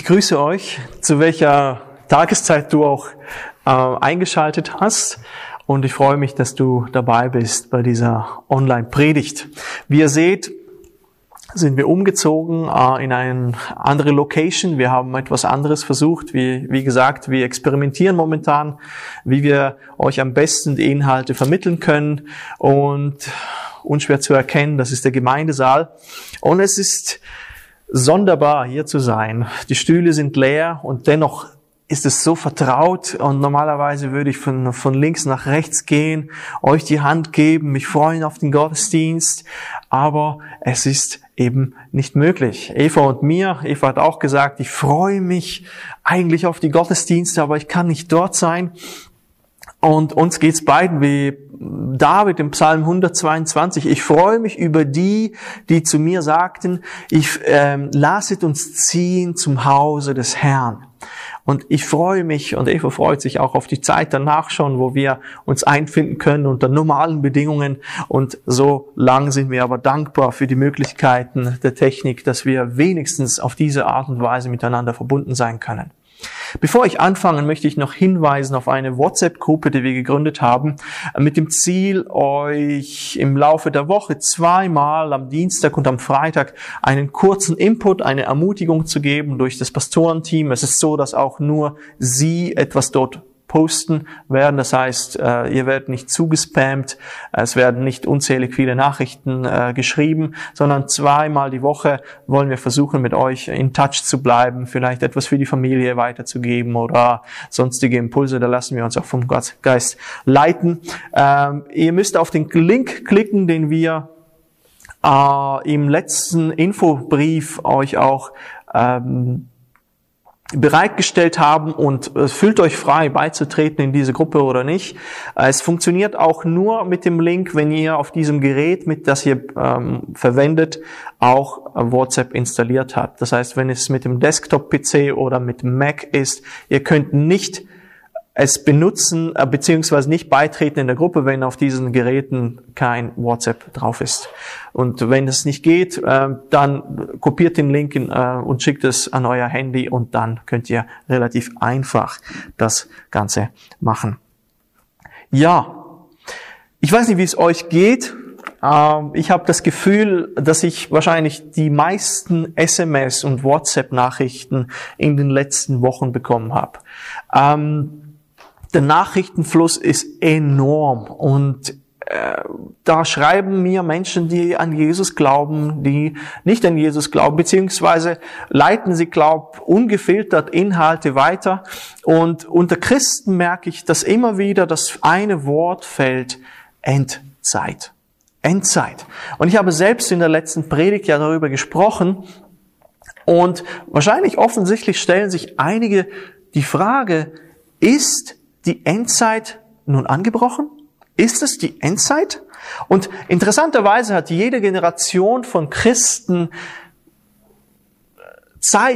Ich grüße euch, zu welcher Tageszeit du auch äh, eingeschaltet hast. Und ich freue mich, dass du dabei bist bei dieser Online-Predigt. Wie ihr seht, sind wir umgezogen äh, in eine andere Location. Wir haben etwas anderes versucht. Wie, wie gesagt, wir experimentieren momentan, wie wir euch am besten die Inhalte vermitteln können. Und unschwer zu erkennen, das ist der Gemeindesaal. Und es ist sonderbar, hier zu sein. Die Stühle sind leer und dennoch ist es so vertraut und normalerweise würde ich von, von links nach rechts gehen, euch die Hand geben, mich freuen auf den Gottesdienst, aber es ist eben nicht möglich. Eva und mir, Eva hat auch gesagt, ich freue mich eigentlich auf die Gottesdienste, aber ich kann nicht dort sein. Und uns geht's beiden wie David im Psalm 122, ich freue mich über die, die zu mir sagten, ich ähm, lasset uns ziehen zum Hause des Herrn. Und ich freue mich und Eva freut sich auch auf die Zeit danach schon, wo wir uns einfinden können unter normalen Bedingungen. Und so lang sind wir aber dankbar für die Möglichkeiten der Technik, dass wir wenigstens auf diese Art und Weise miteinander verbunden sein können. Bevor ich anfange, möchte ich noch hinweisen auf eine WhatsApp-Gruppe, die wir gegründet haben, mit dem Ziel, euch im Laufe der Woche zweimal am Dienstag und am Freitag einen kurzen Input, eine Ermutigung zu geben durch das Pastorenteam. Es ist so, dass auch nur Sie etwas dort posten werden. Das heißt, äh, ihr werdet nicht zugespammt, es werden nicht unzählig viele Nachrichten äh, geschrieben, sondern zweimal die Woche wollen wir versuchen, mit euch in Touch zu bleiben, vielleicht etwas für die Familie weiterzugeben oder sonstige Impulse. Da lassen wir uns auch vom Geist leiten. Ähm, ihr müsst auf den Link klicken, den wir äh, im letzten Infobrief euch auch ähm, bereitgestellt haben und äh, fühlt euch frei beizutreten in diese Gruppe oder nicht. Äh, es funktioniert auch nur mit dem Link, wenn ihr auf diesem Gerät, mit das ihr ähm, verwendet, auch äh, WhatsApp installiert habt. Das heißt, wenn es mit dem Desktop-PC oder mit Mac ist, ihr könnt nicht es benutzen äh, beziehungsweise nicht beitreten in der Gruppe, wenn auf diesen Geräten kein WhatsApp drauf ist. Und wenn es nicht geht, äh, dann kopiert den Link in, äh, und schickt es an euer Handy und dann könnt ihr relativ einfach das Ganze machen. Ja, ich weiß nicht, wie es euch geht. Ähm, ich habe das Gefühl, dass ich wahrscheinlich die meisten SMS und WhatsApp-Nachrichten in den letzten Wochen bekommen habe. Der Nachrichtenfluss ist enorm und äh, da schreiben mir Menschen, die an Jesus glauben, die nicht an Jesus glauben, beziehungsweise leiten sie, glaub, ungefiltert Inhalte weiter. Und unter Christen merke ich, dass immer wieder das eine Wort fällt, Endzeit. Endzeit. Und ich habe selbst in der letzten Predigt ja darüber gesprochen. Und wahrscheinlich offensichtlich stellen sich einige die Frage, ist die Endzeit nun angebrochen? Ist es die Endzeit? Und interessanterweise hat jede Generation von Christen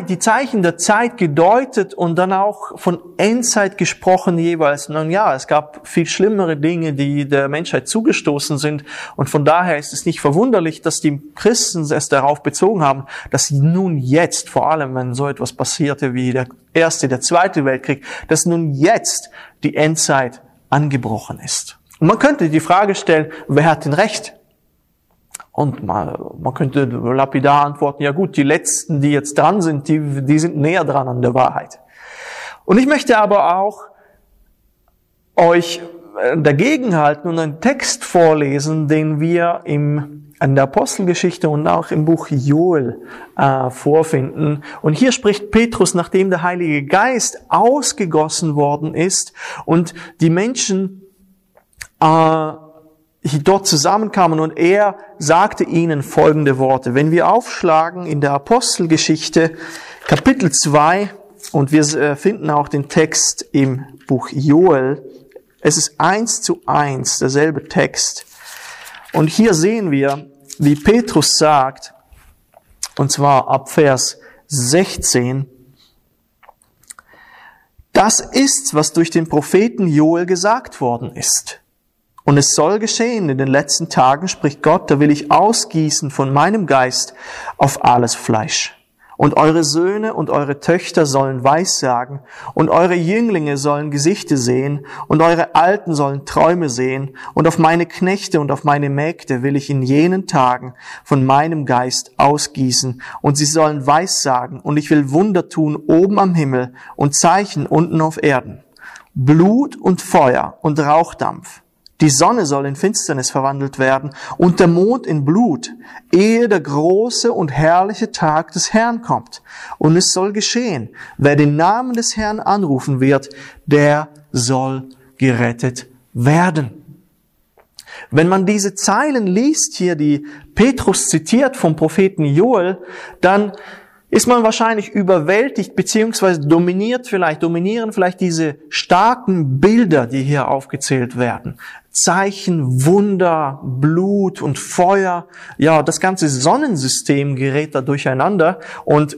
die Zeichen der Zeit gedeutet und dann auch von Endzeit gesprochen jeweils. Nun ja, es gab viel schlimmere Dinge, die der Menschheit zugestoßen sind und von daher ist es nicht verwunderlich, dass die Christen es darauf bezogen haben, dass nun jetzt, vor allem wenn so etwas passierte wie der erste, der zweite Weltkrieg, dass nun jetzt die Endzeit angebrochen ist. Und man könnte die Frage stellen, wer hat denn Recht? Und man, man könnte lapidar antworten, ja gut, die Letzten, die jetzt dran sind, die, die sind näher dran an der Wahrheit. Und ich möchte aber auch euch äh, dagegen halten und einen Text vorlesen, den wir im, in der Apostelgeschichte und auch im Buch Joel äh, vorfinden. Und hier spricht Petrus, nachdem der Heilige Geist ausgegossen worden ist und die Menschen äh, dort zusammenkamen und er sagte ihnen folgende Worte. Wenn wir aufschlagen in der Apostelgeschichte Kapitel 2 und wir äh, finden auch den Text im Buch Joel, es ist eins zu eins derselbe Text. Und hier sehen wir, wie Petrus sagt, und zwar ab Vers 16, das ist, was durch den Propheten Joel gesagt worden ist. Und es soll geschehen, in den letzten Tagen spricht Gott, da will ich ausgießen von meinem Geist auf alles Fleisch. Und eure Söhne und eure Töchter sollen Weissagen, und eure Jünglinge sollen Gesichte sehen, und eure Alten sollen Träume sehen, und auf meine Knechte und auf meine Mägde will ich in jenen Tagen von meinem Geist ausgießen, und sie sollen Weissagen, und ich will Wunder tun oben am Himmel und Zeichen unten auf Erden. Blut und Feuer und Rauchdampf. Die Sonne soll in Finsternis verwandelt werden und der Mond in Blut, ehe der große und herrliche Tag des Herrn kommt. Und es soll geschehen, wer den Namen des Herrn anrufen wird, der soll gerettet werden. Wenn man diese Zeilen liest hier, die Petrus zitiert vom Propheten Joel, dann ist man wahrscheinlich überwältigt beziehungsweise dominiert vielleicht, dominieren vielleicht diese starken Bilder, die hier aufgezählt werden. Zeichen, Wunder, Blut und Feuer. Ja, das ganze Sonnensystem gerät da durcheinander und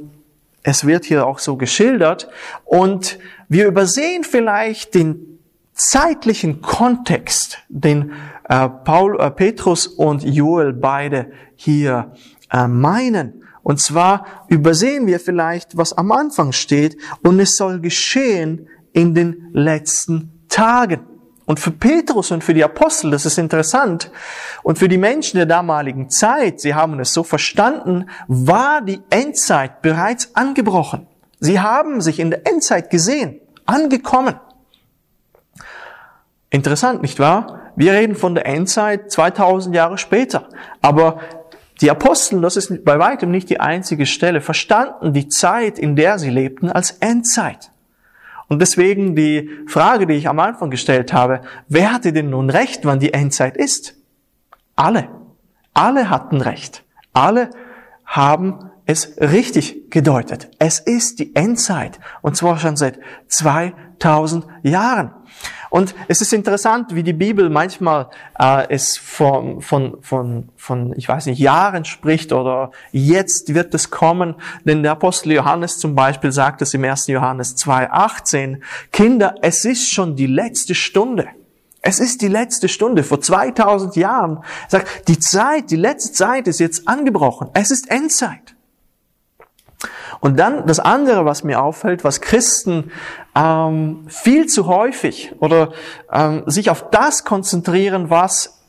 es wird hier auch so geschildert und wir übersehen vielleicht den zeitlichen Kontext, den äh, Paul, äh, Petrus und Joel beide hier äh, meinen. Und zwar übersehen wir vielleicht, was am Anfang steht, und es soll geschehen in den letzten Tagen. Und für Petrus und für die Apostel, das ist interessant, und für die Menschen der damaligen Zeit, sie haben es so verstanden, war die Endzeit bereits angebrochen. Sie haben sich in der Endzeit gesehen, angekommen. Interessant, nicht wahr? Wir reden von der Endzeit 2000 Jahre später. Aber die Apostel, das ist bei weitem nicht die einzige Stelle, verstanden die Zeit, in der sie lebten, als Endzeit. Und deswegen die Frage, die ich am Anfang gestellt habe, wer hatte denn nun recht, wann die Endzeit ist? Alle. Alle hatten recht. Alle haben es richtig gedeutet. Es ist die Endzeit. Und zwar schon seit 2000 Jahren. Und es ist interessant, wie die Bibel manchmal äh, es von, von, von, von, ich weiß nicht, Jahren spricht oder jetzt wird es kommen. Denn der Apostel Johannes zum Beispiel sagt es im 1. Johannes 2,18, Kinder, es ist schon die letzte Stunde. Es ist die letzte Stunde, vor 2000 Jahren. Sagt, die Zeit, die letzte Zeit ist jetzt angebrochen. Es ist Endzeit. Und dann das andere, was mir auffällt, was Christen ähm, viel zu häufig oder ähm, sich auf das konzentrieren, was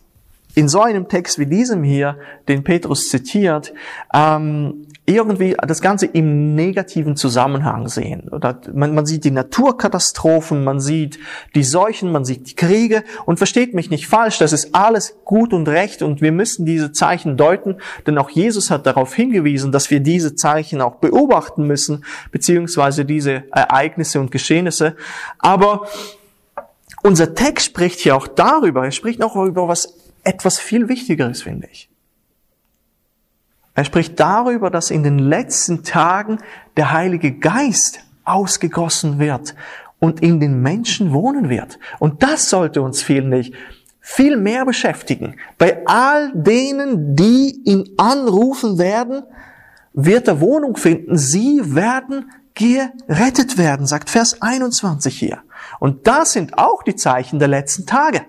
in so einem Text wie diesem hier, den Petrus zitiert, ähm, irgendwie das Ganze im negativen Zusammenhang sehen. Oder man, man sieht die Naturkatastrophen, man sieht die Seuchen, man sieht die Kriege und versteht mich nicht falsch, das ist alles gut und recht und wir müssen diese Zeichen deuten, denn auch Jesus hat darauf hingewiesen, dass wir diese Zeichen auch beobachten müssen, beziehungsweise diese Ereignisse und Geschehnisse. Aber unser Text spricht hier auch darüber, er spricht auch über was etwas viel Wichtigeres, finde ich. Er spricht darüber, dass in den letzten Tagen der Heilige Geist ausgegossen wird und in den Menschen wohnen wird. Und das sollte uns, finde ich, viel mehr beschäftigen. Bei all denen, die ihn anrufen werden, wird er Wohnung finden. Sie werden gerettet werden, sagt Vers 21 hier. Und das sind auch die Zeichen der letzten Tage.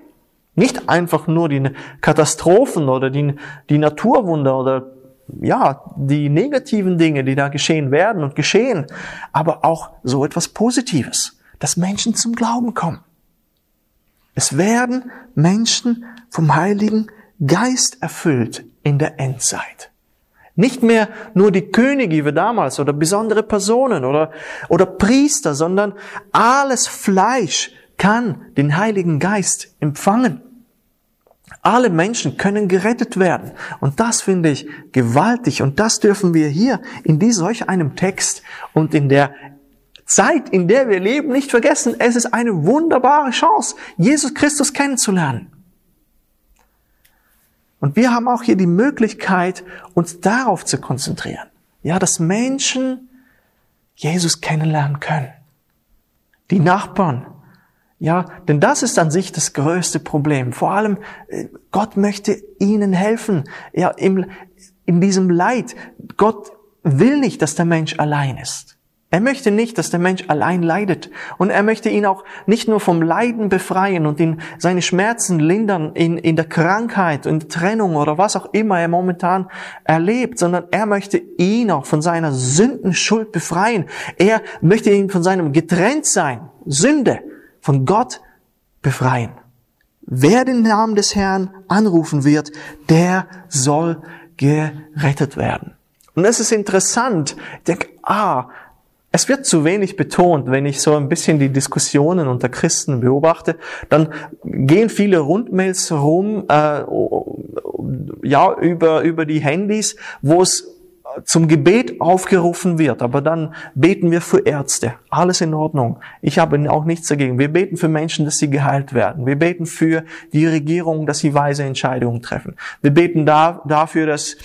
Nicht einfach nur die Katastrophen oder die, die Naturwunder oder ja, die negativen Dinge, die da geschehen werden und geschehen, aber auch so etwas Positives, dass Menschen zum Glauben kommen. Es werden Menschen vom Heiligen Geist erfüllt in der Endzeit. Nicht mehr nur die Könige wie damals oder besondere Personen oder, oder Priester, sondern alles Fleisch kann den Heiligen Geist empfangen. Alle Menschen können gerettet werden. Und das finde ich gewaltig. Und das dürfen wir hier in diesem solch einem Text und in der Zeit, in der wir leben, nicht vergessen. Es ist eine wunderbare Chance, Jesus Christus kennenzulernen. Und wir haben auch hier die Möglichkeit, uns darauf zu konzentrieren. Ja, dass Menschen Jesus kennenlernen können. Die Nachbarn, ja, denn das ist an sich das größte Problem. Vor allem, äh, Gott möchte ihnen helfen. Ja, im, in diesem Leid. Gott will nicht, dass der Mensch allein ist. Er möchte nicht, dass der Mensch allein leidet. Und er möchte ihn auch nicht nur vom Leiden befreien und ihn seine Schmerzen lindern in, in der Krankheit, der Trennung oder was auch immer er momentan erlebt, sondern er möchte ihn auch von seiner Sündenschuld befreien. Er möchte ihn von seinem Getrenntsein, Sünde, von Gott befreien. Wer den Namen des Herrn anrufen wird, der soll gerettet werden. Und es ist interessant. Ich denke, ah, es wird zu wenig betont, wenn ich so ein bisschen die Diskussionen unter Christen beobachte, dann gehen viele Rundmails rum, äh, ja, über, über die Handys, wo es zum Gebet aufgerufen wird, aber dann beten wir für Ärzte. Alles in Ordnung. Ich habe auch nichts dagegen. Wir beten für Menschen, dass sie geheilt werden. Wir beten für die Regierung, dass sie weise Entscheidungen treffen. Wir beten da, dafür, dass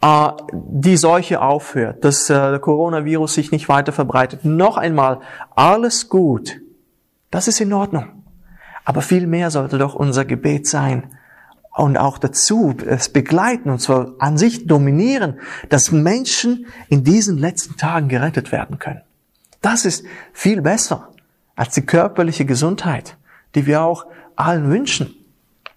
äh, die Seuche aufhört, dass äh, der Coronavirus sich nicht weiter verbreitet. Noch einmal, alles gut. Das ist in Ordnung. Aber viel mehr sollte doch unser Gebet sein. Und auch dazu es begleiten, und zwar an sich dominieren, dass Menschen in diesen letzten Tagen gerettet werden können. Das ist viel besser als die körperliche Gesundheit, die wir auch allen wünschen.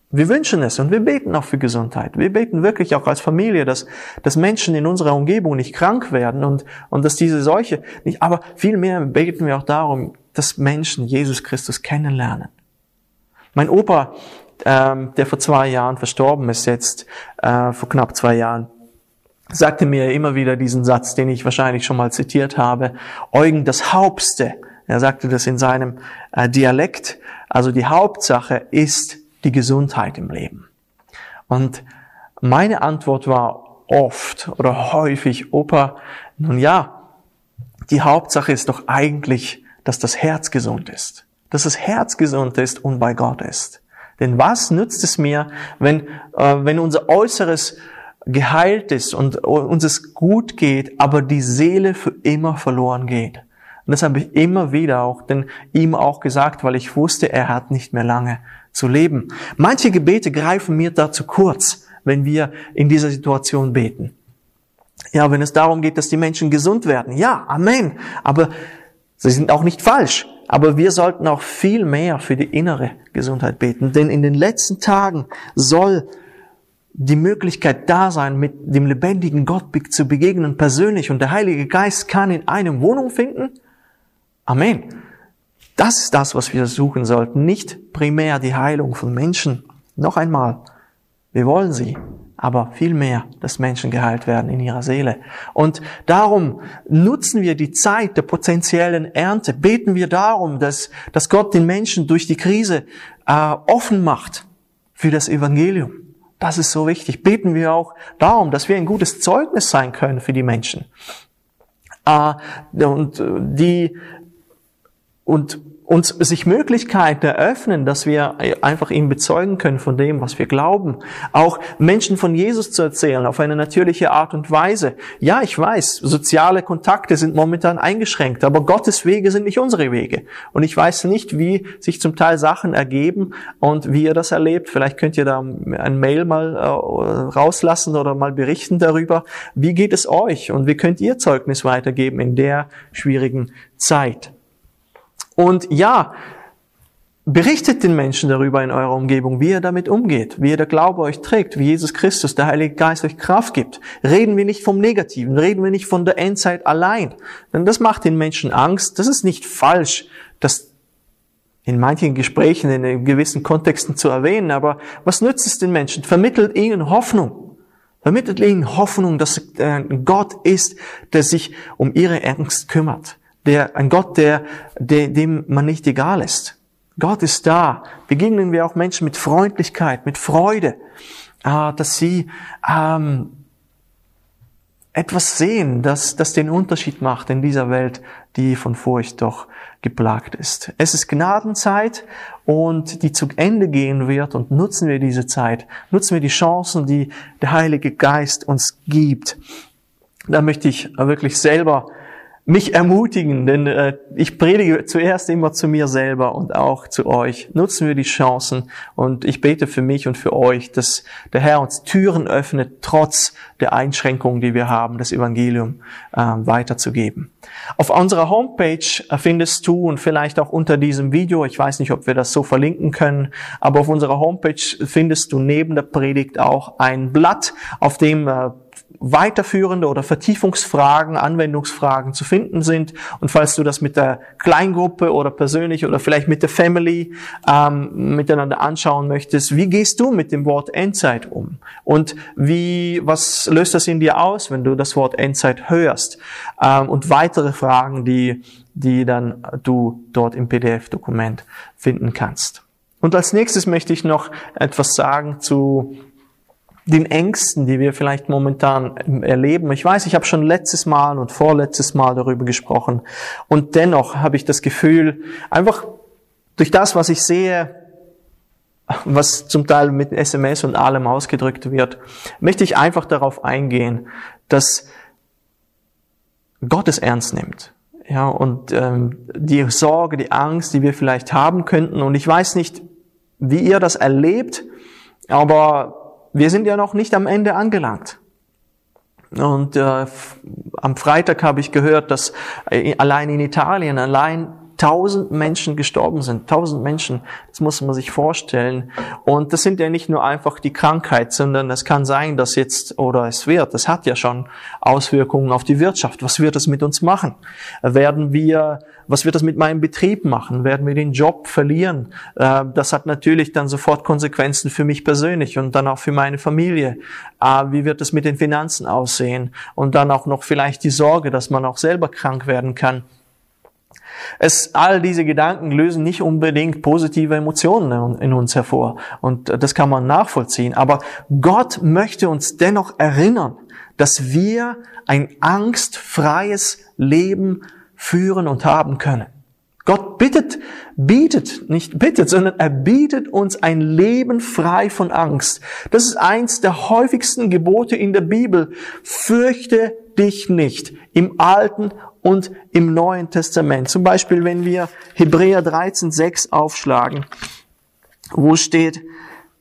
Wir wünschen es und wir beten auch für Gesundheit. Wir beten wirklich auch als Familie, dass, dass Menschen in unserer Umgebung nicht krank werden und, und dass diese Seuche nicht, aber vielmehr beten wir auch darum, dass Menschen Jesus Christus kennenlernen. Mein Opa, ähm, der vor zwei Jahren verstorben ist jetzt, äh, vor knapp zwei Jahren, sagte mir immer wieder diesen Satz, den ich wahrscheinlich schon mal zitiert habe. Eugen das Hauptste. Er sagte das in seinem äh, Dialekt. Also die Hauptsache ist die Gesundheit im Leben? Und meine Antwort war oft oder häufig, Opa, nun ja, die Hauptsache ist doch eigentlich, dass das Herz gesund ist. Dass das Herz gesund ist und bei Gott ist. Denn was nützt es mir, wenn, äh, wenn unser Äußeres geheilt ist und uns es gut geht, aber die Seele für immer verloren geht? Und das habe ich immer wieder auch denn ihm auch gesagt, weil ich wusste, er hat nicht mehr lange zu leben. Manche Gebete greifen mir da zu kurz, wenn wir in dieser Situation beten. Ja, wenn es darum geht, dass die Menschen gesund werden. Ja, Amen. Aber sie sind auch nicht falsch. Aber wir sollten auch viel mehr für die innere Gesundheit beten. Denn in den letzten Tagen soll die Möglichkeit da sein, mit dem lebendigen Gott zu begegnen persönlich. Und der Heilige Geist kann in einem Wohnung finden. Amen. Das ist das, was wir suchen sollten, nicht primär die Heilung von Menschen. Noch einmal, wir wollen sie, aber vielmehr, dass Menschen geheilt werden in ihrer Seele. Und darum nutzen wir die Zeit der potenziellen Ernte, beten wir darum, dass, dass Gott den Menschen durch die Krise äh, offen macht für das Evangelium. Das ist so wichtig. Beten wir auch darum, dass wir ein gutes Zeugnis sein können für die Menschen. Äh, und die und uns sich Möglichkeiten eröffnen, dass wir einfach ihn bezeugen können von dem, was wir glauben. Auch Menschen von Jesus zu erzählen auf eine natürliche Art und Weise. Ja, ich weiß, soziale Kontakte sind momentan eingeschränkt, aber Gottes Wege sind nicht unsere Wege. Und ich weiß nicht, wie sich zum Teil Sachen ergeben und wie ihr das erlebt. Vielleicht könnt ihr da ein Mail mal äh, rauslassen oder mal berichten darüber. Wie geht es euch und wie könnt ihr Zeugnis weitergeben in der schwierigen Zeit? Und ja, berichtet den Menschen darüber in eurer Umgebung, wie ihr damit umgeht, wie ihr der Glaube euch trägt, wie Jesus Christus, der Heilige Geist euch Kraft gibt. Reden wir nicht vom Negativen, reden wir nicht von der Endzeit allein. Denn das macht den Menschen Angst. Das ist nicht falsch, das in manchen Gesprächen in gewissen Kontexten zu erwähnen, aber was nützt es den Menschen? Vermittelt ihnen Hoffnung. Vermittelt ihnen Hoffnung, dass ein Gott ist, der sich um ihre Angst kümmert der, ein Gott, der, der, dem man nicht egal ist. Gott ist da. Begegnen wir auch Menschen mit Freundlichkeit, mit Freude, äh, dass sie ähm, etwas sehen, das, das den Unterschied macht in dieser Welt, die von Furcht doch geplagt ist. Es ist Gnadenzeit und die zu Ende gehen wird und nutzen wir diese Zeit, nutzen wir die Chancen, die der Heilige Geist uns gibt. Da möchte ich wirklich selber mich ermutigen, denn äh, ich predige zuerst immer zu mir selber und auch zu euch. Nutzen wir die Chancen und ich bete für mich und für euch, dass der Herr uns Türen öffnet, trotz der Einschränkungen, die wir haben, das Evangelium äh, weiterzugeben. Auf unserer Homepage findest du und vielleicht auch unter diesem Video, ich weiß nicht, ob wir das so verlinken können, aber auf unserer Homepage findest du neben der Predigt auch ein Blatt, auf dem äh, weiterführende oder Vertiefungsfragen, Anwendungsfragen zu finden sind. Und falls du das mit der Kleingruppe oder persönlich oder vielleicht mit der Family ähm, miteinander anschauen möchtest, wie gehst du mit dem Wort Endzeit um? Und wie, was löst das in dir aus, wenn du das Wort Endzeit hörst? Ähm, und weitere Fragen, die, die dann du dort im PDF-Dokument finden kannst. Und als nächstes möchte ich noch etwas sagen zu den Ängsten, die wir vielleicht momentan erleben. Ich weiß, ich habe schon letztes Mal und vorletztes Mal darüber gesprochen. Und dennoch habe ich das Gefühl, einfach durch das, was ich sehe, was zum Teil mit SMS und allem ausgedrückt wird, möchte ich einfach darauf eingehen, dass Gott es ernst nimmt. Ja, und ähm, die Sorge, die Angst, die wir vielleicht haben könnten. Und ich weiß nicht, wie ihr das erlebt, aber wir sind ja noch nicht am Ende angelangt. Und äh, am Freitag habe ich gehört, dass äh, allein in Italien, allein tausend Menschen gestorben sind. Tausend Menschen, das muss man sich vorstellen. Und das sind ja nicht nur einfach die Krankheit, sondern es kann sein, dass jetzt, oder es wird, es hat ja schon Auswirkungen auf die Wirtschaft. Was wird es mit uns machen? Werden wir, was wird das mit meinem Betrieb machen? Werden wir den Job verlieren? Äh, das hat natürlich dann sofort Konsequenzen für mich persönlich und dann auch für meine Familie. Äh, wie wird es mit den Finanzen aussehen? Und dann auch noch vielleicht die Sorge, dass man auch selber krank werden kann. Es, all diese Gedanken lösen nicht unbedingt positive Emotionen in uns hervor. Und das kann man nachvollziehen. Aber Gott möchte uns dennoch erinnern, dass wir ein angstfreies Leben führen und haben können. Gott bittet, bietet, nicht bittet, sondern er bietet uns ein Leben frei von Angst. Das ist eins der häufigsten Gebote in der Bibel. Fürchte dich nicht. Im Alten und im Neuen Testament. Zum Beispiel, wenn wir Hebräer 13, 6 aufschlagen, wo steht,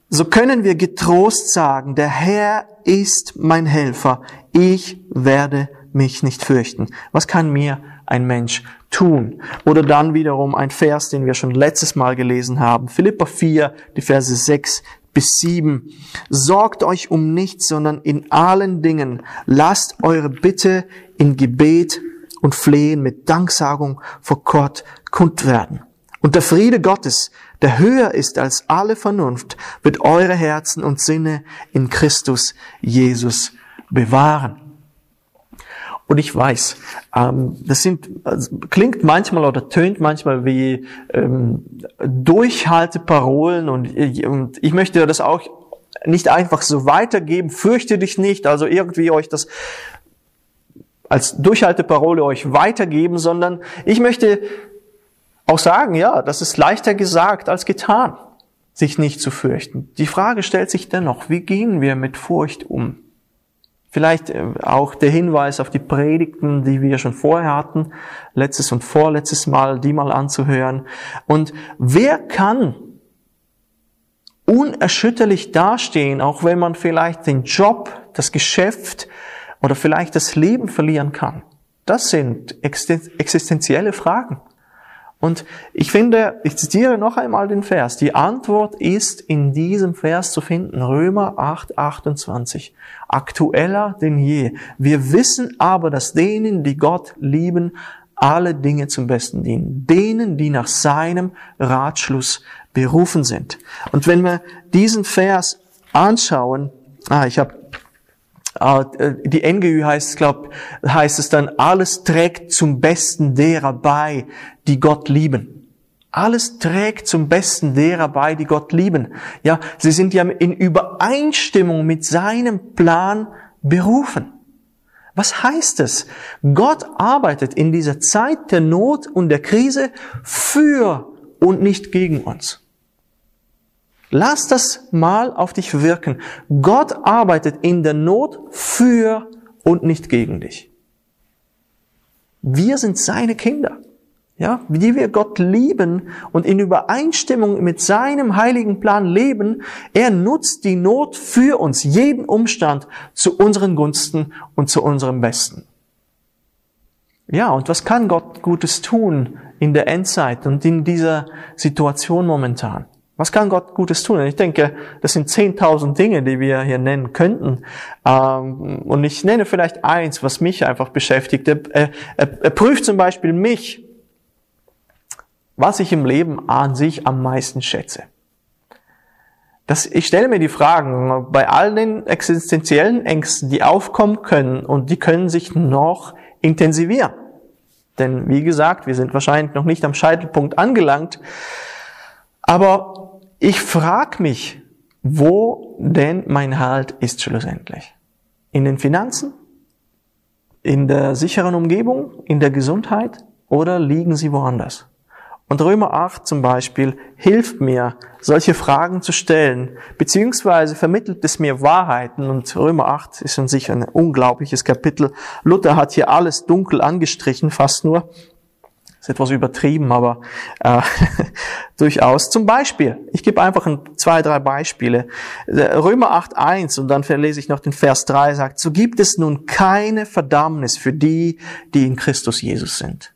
so können wir getrost sagen, der Herr ist mein Helfer, ich werde mich nicht fürchten. Was kann mir ein Mensch tun? Oder dann wiederum ein Vers, den wir schon letztes Mal gelesen haben, Philippa 4, die Verse 6 bis 7. Sorgt euch um nichts, sondern in allen Dingen lasst eure Bitte in Gebet und Flehen mit Danksagung vor Gott kund werden. Und der Friede Gottes, der höher ist als alle Vernunft, wird eure Herzen und Sinne in Christus Jesus bewahren. Und ich weiß, ähm, das sind, klingt manchmal oder tönt manchmal wie ähm, Durchhalteparolen und und ich möchte das auch nicht einfach so weitergeben. Fürchte dich nicht, also irgendwie euch das als Durchhalteparole euch weitergeben, sondern ich möchte auch sagen, ja, das ist leichter gesagt als getan, sich nicht zu fürchten. Die Frage stellt sich dennoch, wie gehen wir mit Furcht um? Vielleicht äh, auch der Hinweis auf die Predigten, die wir schon vorher hatten, letztes und vorletztes Mal, die mal anzuhören. Und wer kann unerschütterlich dastehen, auch wenn man vielleicht den Job, das Geschäft, oder vielleicht das Leben verlieren kann. Das sind existenzielle Fragen. Und ich finde, ich zitiere noch einmal den Vers. Die Antwort ist in diesem Vers zu finden. Römer 8, 28. Aktueller denn je. Wir wissen aber, dass denen, die Gott lieben, alle Dinge zum Besten dienen. Denen, die nach seinem Ratschluss berufen sind. Und wenn wir diesen Vers anschauen, ah, ich habe die NGÜ heißt, glaub, heißt es dann, alles trägt zum Besten derer bei, die Gott lieben. Alles trägt zum Besten derer bei, die Gott lieben. Ja, sie sind ja in Übereinstimmung mit seinem Plan berufen. Was heißt es? Gott arbeitet in dieser Zeit der Not und der Krise für und nicht gegen uns. Lass das mal auf dich wirken. Gott arbeitet in der Not für und nicht gegen dich. Wir sind seine Kinder. Ja, wie wir Gott lieben und in Übereinstimmung mit seinem heiligen Plan leben, er nutzt die Not für uns, jeden Umstand zu unseren Gunsten und zu unserem Besten. Ja, und was kann Gott Gutes tun in der Endzeit und in dieser Situation momentan? Was kann Gott Gutes tun? Ich denke, das sind 10.000 Dinge, die wir hier nennen könnten. Ähm, und ich nenne vielleicht eins, was mich einfach beschäftigt. Er, er, er prüft zum Beispiel mich, was ich im Leben an sich am meisten schätze. Das, ich stelle mir die Fragen bei all den existenziellen Ängsten, die aufkommen können und die können sich noch intensivieren. Denn wie gesagt, wir sind wahrscheinlich noch nicht am Scheitelpunkt angelangt. Aber ich frage mich, wo denn mein Halt ist schlussendlich? In den Finanzen? In der sicheren Umgebung? In der Gesundheit? Oder liegen sie woanders? Und Römer 8 zum Beispiel hilft mir, solche Fragen zu stellen, beziehungsweise vermittelt es mir Wahrheiten. Und Römer 8 ist an sich ein unglaubliches Kapitel. Luther hat hier alles dunkel angestrichen, fast nur ist etwas übertrieben, aber äh, durchaus. Zum Beispiel, ich gebe einfach ein, zwei, drei Beispiele. Römer 8.1 und dann verlese ich noch den Vers 3, sagt, so gibt es nun keine Verdammnis für die, die in Christus Jesus sind.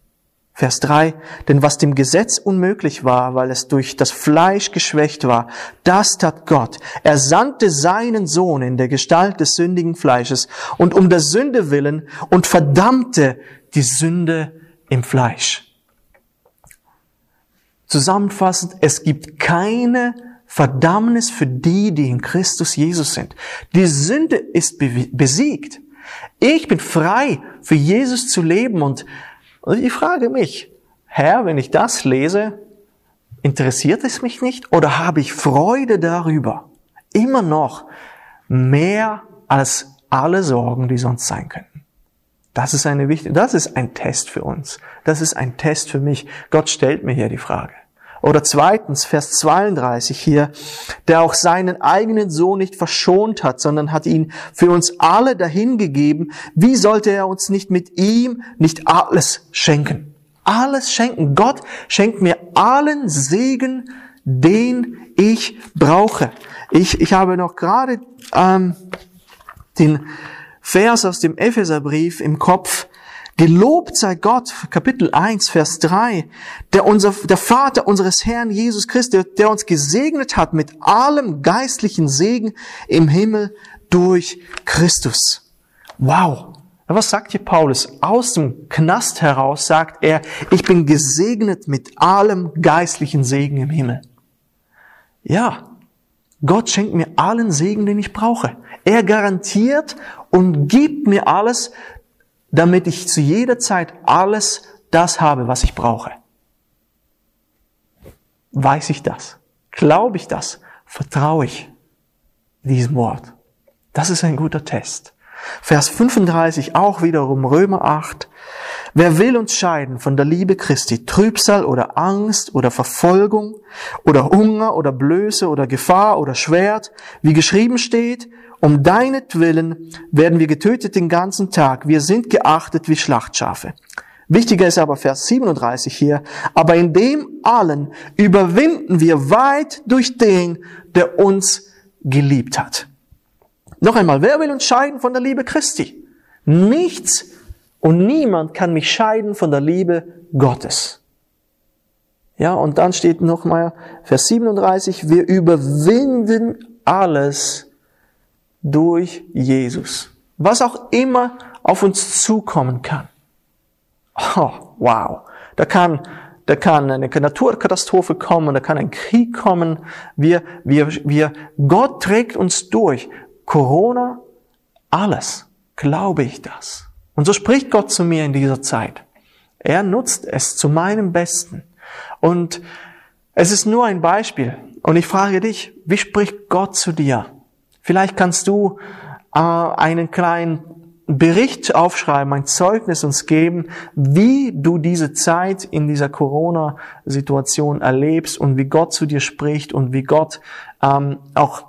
Vers 3, denn was dem Gesetz unmöglich war, weil es durch das Fleisch geschwächt war, das tat Gott. Er sandte seinen Sohn in der Gestalt des sündigen Fleisches und um der Sünde willen und verdammte die Sünde im Fleisch. Zusammenfassend, es gibt keine Verdammnis für die, die in Christus Jesus sind. Die Sünde ist besiegt. Ich bin frei, für Jesus zu leben und, ich frage mich, Herr, wenn ich das lese, interessiert es mich nicht oder habe ich Freude darüber? Immer noch mehr als alle Sorgen, die sonst sein könnten. Das ist eine wichtige, das ist ein Test für uns. Das ist ein Test für mich. Gott stellt mir hier die Frage. Oder zweitens, Vers 32 hier, der auch seinen eigenen Sohn nicht verschont hat, sondern hat ihn für uns alle dahingegeben. Wie sollte er uns nicht mit ihm nicht alles schenken? Alles schenken. Gott schenkt mir allen Segen, den ich brauche. Ich, ich habe noch gerade ähm, den Vers aus dem Epheserbrief im Kopf, Gelobt sei Gott, Kapitel 1, Vers 3, der, unser, der Vater unseres Herrn Jesus Christus, der uns gesegnet hat mit allem geistlichen Segen im Himmel durch Christus. Wow. Was sagt hier Paulus? Aus dem Knast heraus sagt er, ich bin gesegnet mit allem geistlichen Segen im Himmel. Ja, Gott schenkt mir allen Segen, den ich brauche. Er garantiert und gibt mir alles, damit ich zu jeder Zeit alles das habe, was ich brauche. Weiß ich das? Glaube ich das? Vertraue ich diesem Wort? Das ist ein guter Test. Vers 35 auch wiederum Römer 8. Wer will uns scheiden von der Liebe Christi? Trübsal oder Angst oder Verfolgung oder Hunger oder Blöße oder Gefahr oder Schwert? Wie geschrieben steht, um deinetwillen werden wir getötet den ganzen Tag. Wir sind geachtet wie Schlachtschafe. Wichtiger ist aber Vers 37 hier. Aber in dem allen überwinden wir weit durch den, der uns geliebt hat. Noch einmal, wer will uns scheiden von der Liebe Christi? Nichts und niemand kann mich scheiden von der Liebe Gottes. Ja, und dann steht nochmal Vers 37, wir überwinden alles durch Jesus. Was auch immer auf uns zukommen kann. Oh, wow. Da kann, da kann eine Naturkatastrophe kommen, da kann ein Krieg kommen. Wir, wir, wir, Gott trägt uns durch. Corona, alles. Glaube ich das. Und so spricht Gott zu mir in dieser Zeit. Er nutzt es zu meinem Besten. Und es ist nur ein Beispiel. Und ich frage dich, wie spricht Gott zu dir? Vielleicht kannst du äh, einen kleinen Bericht aufschreiben, ein Zeugnis uns geben, wie du diese Zeit in dieser Corona-Situation erlebst und wie Gott zu dir spricht und wie Gott ähm, auch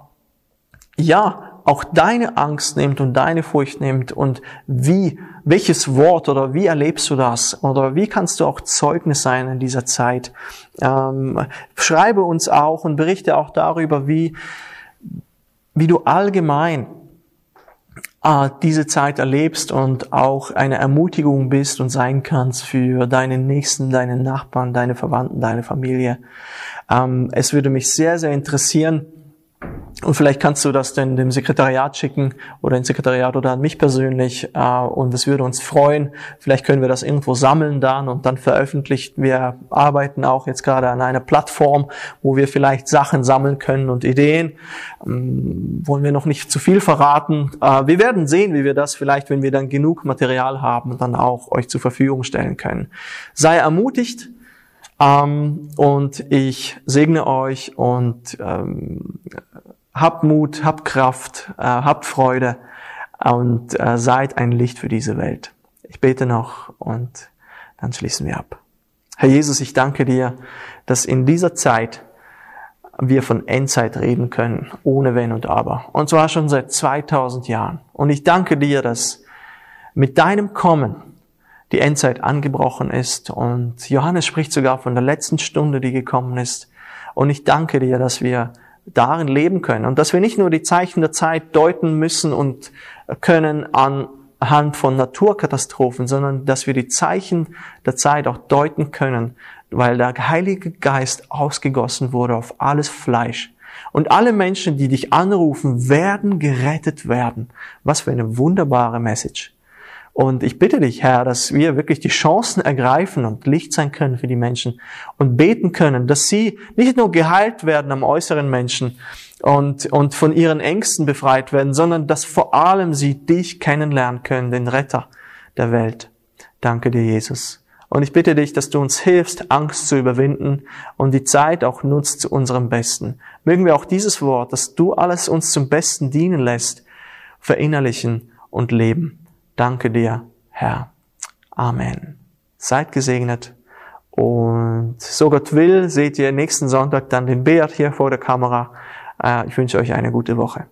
ja auch deine Angst nimmt und deine Furcht nimmt und wie welches Wort oder wie erlebst du das? Oder wie kannst du auch Zeugnis sein in dieser Zeit? Ähm, schreibe uns auch und berichte auch darüber, wie, wie du allgemein äh, diese Zeit erlebst und auch eine Ermutigung bist und sein kannst für deinen Nächsten, deinen Nachbarn, deine Verwandten, deine Familie. Ähm, es würde mich sehr, sehr interessieren, und vielleicht kannst du das dann dem Sekretariat schicken oder ins Sekretariat oder an mich persönlich. Äh, und es würde uns freuen. Vielleicht können wir das irgendwo sammeln dann und dann veröffentlichen. Wir arbeiten auch jetzt gerade an einer Plattform, wo wir vielleicht Sachen sammeln können und Ideen. Ähm, wollen wir noch nicht zu viel verraten. Äh, wir werden sehen, wie wir das vielleicht, wenn wir dann genug Material haben, dann auch euch zur Verfügung stellen können. Sei ermutigt. Ähm, und ich segne euch und ähm, habt Mut, habt Kraft, äh, habt Freude und äh, seid ein Licht für diese Welt. Ich bete noch und dann schließen wir ab. Herr Jesus, ich danke dir, dass in dieser Zeit wir von Endzeit reden können, ohne Wenn und Aber. Und zwar schon seit 2000 Jahren. Und ich danke dir, dass mit deinem Kommen die Endzeit angebrochen ist. Und Johannes spricht sogar von der letzten Stunde, die gekommen ist. Und ich danke dir, dass wir darin leben können und dass wir nicht nur die Zeichen der Zeit deuten müssen und können anhand von Naturkatastrophen, sondern dass wir die Zeichen der Zeit auch deuten können, weil der Heilige Geist ausgegossen wurde auf alles Fleisch. Und alle Menschen, die dich anrufen, werden gerettet werden. Was für eine wunderbare Message. Und ich bitte dich, Herr, dass wir wirklich die Chancen ergreifen und Licht sein können für die Menschen und beten können, dass sie nicht nur geheilt werden am äußeren Menschen und, und von ihren Ängsten befreit werden, sondern dass vor allem sie dich kennenlernen können, den Retter der Welt. Danke dir, Jesus. Und ich bitte dich, dass du uns hilfst, Angst zu überwinden und die Zeit auch nutzt zu unserem Besten. Mögen wir auch dieses Wort, dass du alles uns zum Besten dienen lässt, verinnerlichen und leben. Danke dir, Herr. Amen. Seid gesegnet. Und so Gott will, seht ihr nächsten Sonntag dann den Beat hier vor der Kamera. Äh, ich wünsche euch eine gute Woche.